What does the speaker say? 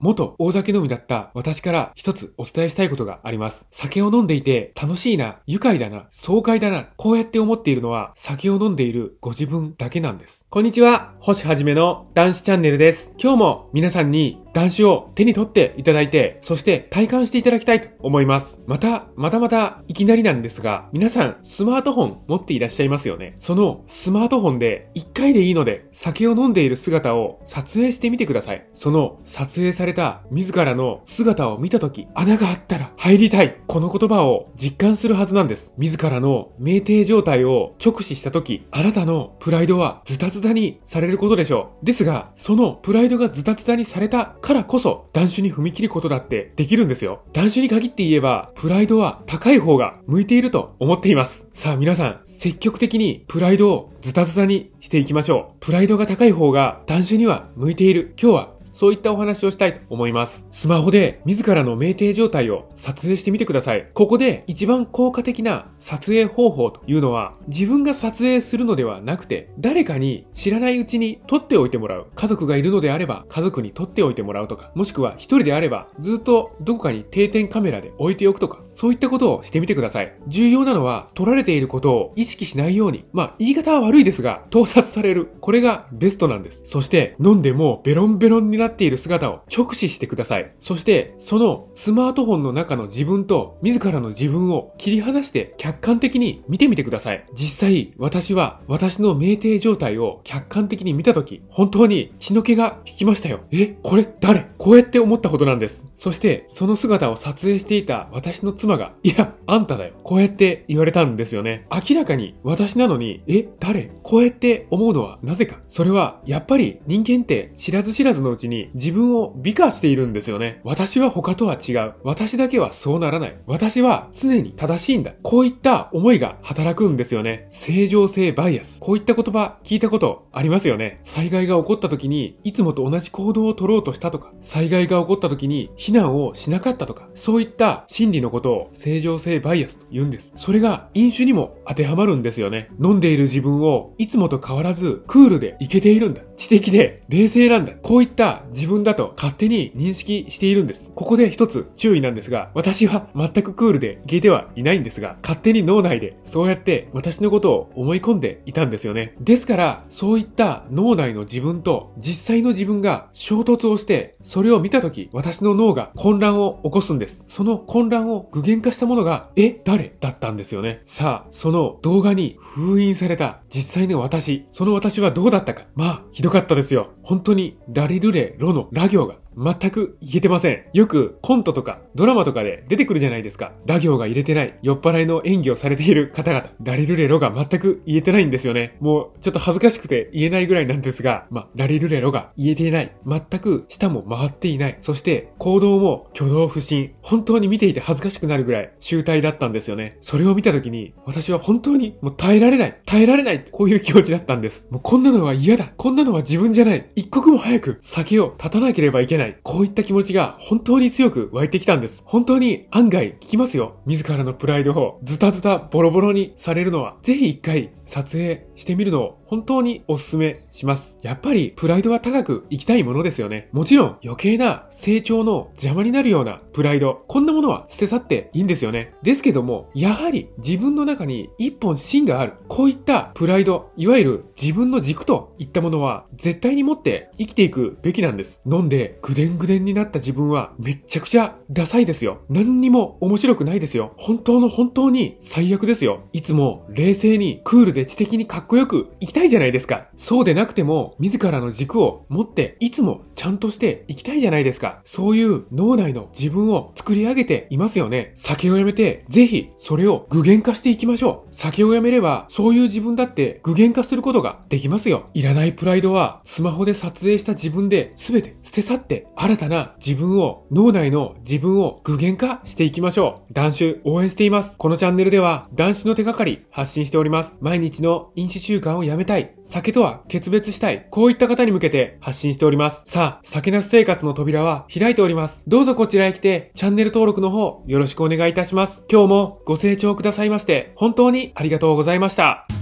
元大酒飲みだった私から一つお伝えしたいことがあります。酒を飲んでいて楽しいな、愉快だな、爽快だな、こうやって思っているのは酒を飲んでいるご自分だけなんです。こんにちは、星はじめの男子チャンネルです。今日も皆さんに男子を手に取っていただいて、そして体感していただきたいと思います。また、またまた、いきなりなんですが、皆さん、スマートフォン持っていらっしゃいますよね。そのスマートフォンで、1回でいいので、酒を飲んでいる姿を撮影してみてください。その撮影された自らの姿を見たとき、穴があったら入りたい。この言葉を実感するはずなんです。自らの酩酊状態を直視したとき、あなたのプライドはズタズタにされることでしょう。ですが、そのプライドがズタズタにされたからこそ、断酒に踏み切ることだってできるんですよ。断酒に限って言えば、プライドは高い方が向いていると思っています。さあ皆さん、積極的にプライドをズタズタにしていきましょう。プライドが高い方が断酒には向いている。今日はそういったお話をしたいと思います。スマホで自らの酩酊状態を撮影してみてください。ここで一番効果的な撮影方法というのは、自分が撮影するのではなくて、誰かに知らないうちに撮っておいてもらう。家族がいるのであれば、家族に撮っておいてもらうとか、もしくは一人であれば、ずっとどこかに定点カメラで置いておくとか、そういったことをしてみてください。重要なのは、撮られていることを意識しないように、まあ、言い方は悪いですが、盗撮される。これがベストなんです。そして、飲んでもベロンベロンになっている姿を直視してください。そして、そのスマートフォンの中の自分と自らの自分を切り離して客観的に見てみてください。実際、私は私の酩酊状態を客観的に見たとき、本当に血の気が引きましたよ。え、これ誰？こうやって思ったことなんです。そして、その姿を撮影していた私の妻が、いや、あんただよ。こうやって言われたんですよね。明らかに私なのに、え、誰？こうやって思うのはなぜか。それは、やっぱり人間って知らず知らずのうちに自分を美化しているんですよね。私は他とは違う。私だけはそうならない。私は常に正しいんだ。こういった思いが働くんですよね。正常性バイアス。こういった言葉聞いたことありますよね。災害が起こった時に、いつもと同じ行動を取ろうとしたとか、災害が起こった時に避難をしなかったとか、そういった心理のことを正常性バイアスと言うんです。それが飲酒にも当てはまるんですよね。飲んでいる自分をいつもと変わらずクールでいけているんだ。知的で冷静なんだ。こういった自分だと勝手に認識しているんです。ここで一つ注意なんですが、私は全くクールで消えてはいないんですが、勝手に脳内でそうやって私のことを思い込んでいたんですよね。ですから、そういった脳内の自分と実際の自分が衝突をして、それを見たとき、私の脳が混乱を起こすんです。その混乱を具現化したものが、え、誰？だったんですよね。さあ、その動画に封印された実際の私、その私はどうだったか。まあ、ひどかったですよ。本当に、ラリルレロのラ行が全く言えてません。よくコントとかドラマとかで出てくるじゃないですか。ラ行が入れてない、酔っ払いの演技をされている方々。ラリルレロが全く言えてないんですよね。もうちょっと恥ずかしくて言えないぐらいなんですが、ま、ラリルレロが言えていない。全く舌も回っていない。そして行動も挙動不審。本当に見ていて恥ずかしくなるぐらい集体だったんですよね。それを見た時に私は本当にもう耐えられない。耐えられない。こういう気持ちだったんです。もうこんなのは嫌だ。こんなのは自分じゃない。一刻も早く酒を立たなければいけない。こういった気持ちが本当に強く湧いてきたんです。本当に案外聞きますよ。自らのプライドをズタズタボロボロにされるのは、ぜひ一回撮影してみるのを本当にお勧めします。やっぱりプライドは高く行きたいものですよね。もちろん余計な成長の邪魔になるようなプライド、こんなものは捨て去っていいんですよね。ですけども、やはり自分の中に一本芯がある。こういったプライド、いわゆる自分の軸といったものは絶対に持って生きていくべきなんです。飲んでぐでんぐでんになった自分はめっちゃくちゃダサいですよ。何にも面白くないですよ。本当の本当に最悪ですよ。いつも冷静にクールで知的にかっこよく生きたいじゃないですか。そうでなくても、自らの軸を持って、いつもちゃんとして生きたいじゃないですか。そういう脳内の自分を作り上げていますよね。酒をやめて、ぜひ、それを具現化していきましょう。酒をやめれば、そういう自分だって具現化することができますよ。いらないプライドは、スマホで撮影した自分で全て捨て去って、新たな自分を、脳内の自分を具現化していきましょう。男子応援しています。このチャンネルでは、男子の手がかり発信しております。毎日の飲酒習慣をやめたい。酒とは決別したい。こういった方に向けて発信しております。さあ、酒なし生活の扉は開いております。どうぞこちらへ来て、チャンネル登録の方、よろしくお願いいたします。今日もご清聴くださいまして、本当にありがとうございました。